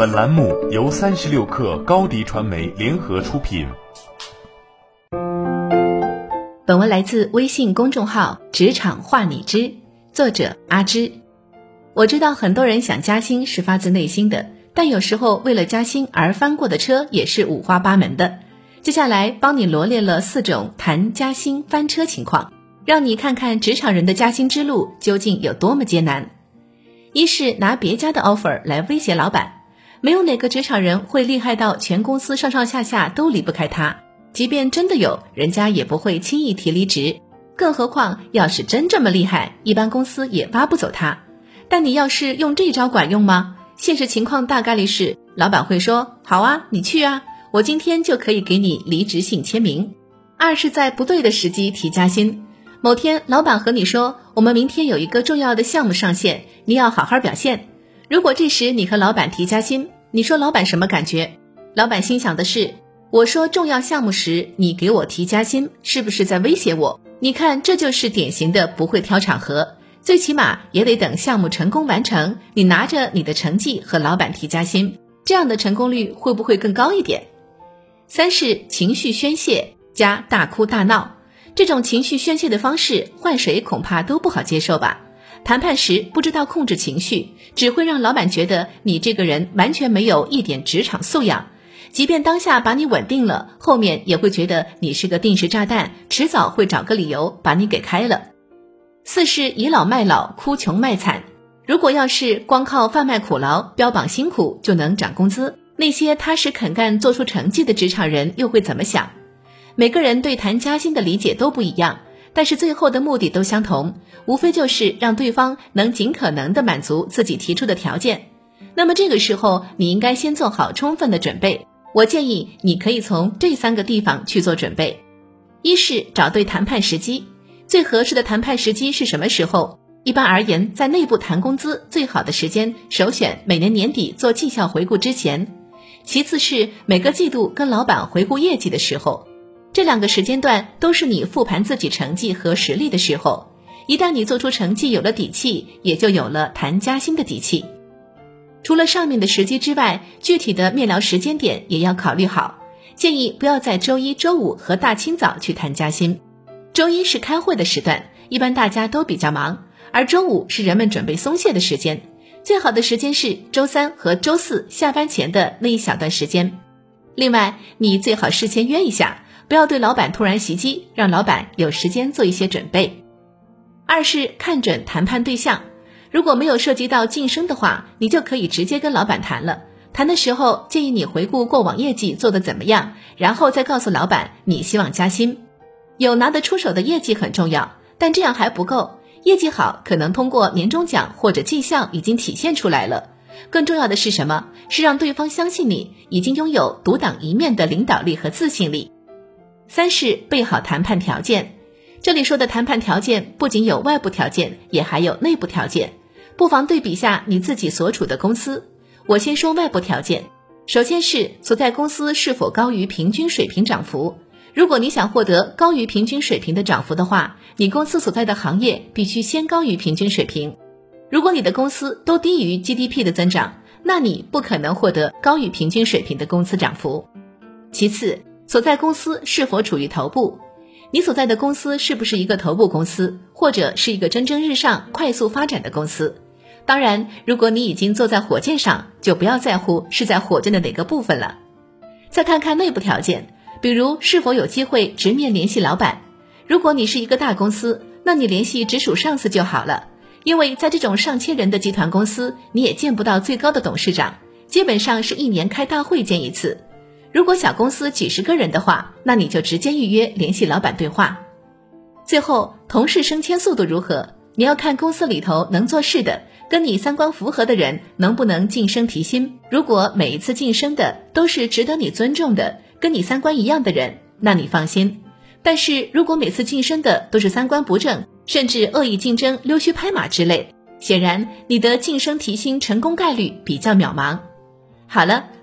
本栏目由三十六氪高低传媒联合出品。本文来自微信公众号“职场话你知”，作者阿芝。我知道很多人想加薪是发自内心的，但有时候为了加薪而翻过的车也是五花八门的。接下来帮你罗列了四种谈加薪翻车情况，让你看看职场人的加薪之路究竟有多么艰难。一是拿别家的 offer 来威胁老板，没有哪个职场人会厉害到全公司上上下下都离不开他。即便真的有，人家也不会轻易提离职。更何况，要是真这么厉害，一般公司也挖不走他。但你要是用这招管用吗？现实情况大概率是，老板会说：“好啊，你去啊，我今天就可以给你离职信签名。”二是在不对的时机提加薪。某天，老板和你说：“我们明天有一个重要的项目上线，你要好好表现。”如果这时你和老板提加薪，你说老板什么感觉？老板心想的是：“我说重要项目时，你给我提加薪，是不是在威胁我？你看，这就是典型的不会挑场合。”最起码也得等项目成功完成，你拿着你的成绩和老板提加薪，这样的成功率会不会更高一点？三是情绪宣泄加大哭大闹，这种情绪宣泄的方式，换谁恐怕都不好接受吧？谈判时不知道控制情绪，只会让老板觉得你这个人完全没有一点职场素养，即便当下把你稳定了，后面也会觉得你是个定时炸弹，迟早会找个理由把你给开了。四是倚老卖老，哭穷卖惨。如果要是光靠贩卖苦劳、标榜辛苦就能涨工资，那些踏实肯干、做出成绩的职场人又会怎么想？每个人对谈加薪的理解都不一样，但是最后的目的都相同，无非就是让对方能尽可能的满足自己提出的条件。那么这个时候，你应该先做好充分的准备。我建议你可以从这三个地方去做准备：一是找对谈判时机。最合适的谈判时机是什么时候？一般而言，在内部谈工资最好的时间，首选每年年底做绩效回顾之前；其次是每个季度跟老板回顾业绩的时候。这两个时间段都是你复盘自己成绩和实力的时候。一旦你做出成绩，有了底气，也就有了谈加薪的底气。除了上面的时机之外，具体的面聊时间点也要考虑好。建议不要在周一周五和大清早去谈加薪。周一是开会的时段，一般大家都比较忙，而周五是人们准备松懈的时间。最好的时间是周三和周四下班前的那一小段时间。另外，你最好事先约一下，不要对老板突然袭击，让老板有时间做一些准备。二是看准谈判对象，如果没有涉及到晋升的话，你就可以直接跟老板谈了。谈的时候建议你回顾过往业绩做得怎么样，然后再告诉老板你希望加薪。有拿得出手的业绩很重要，但这样还不够。业绩好可能通过年终奖或者绩效已经体现出来了。更重要的是什么？是让对方相信你已经拥有独当一面的领导力和自信力。三是备好谈判条件。这里说的谈判条件不仅有外部条件，也还有内部条件。不妨对比下你自己所处的公司。我先说外部条件，首先是所在公司是否高于平均水平涨幅。如果你想获得高于平均水平的涨幅的话，你公司所在的行业必须先高于平均水平。如果你的公司都低于 GDP 的增长，那你不可能获得高于平均水平的工资涨幅。其次，所在公司是否处于头部？你所在的公司是不是一个头部公司，或者是一个蒸蒸日上、快速发展的公司？当然，如果你已经坐在火箭上，就不要在乎是在火箭的哪个部分了。再看看内部条件。比如是否有机会直面联系老板？如果你是一个大公司，那你联系直属上司就好了。因为在这种上千人的集团公司，你也见不到最高的董事长，基本上是一年开大会见一次。如果小公司几十个人的话，那你就直接预约联系老板对话。最后，同事升迁速度如何？你要看公司里头能做事的、跟你三观符合的人能不能晋升提薪。如果每一次晋升的都是值得你尊重的。跟你三观一样的人，那你放心。但是如果每次晋升的都是三观不正，甚至恶意竞争、溜须拍马之类，显然你的晋升提薪成功概率比较渺茫。好了，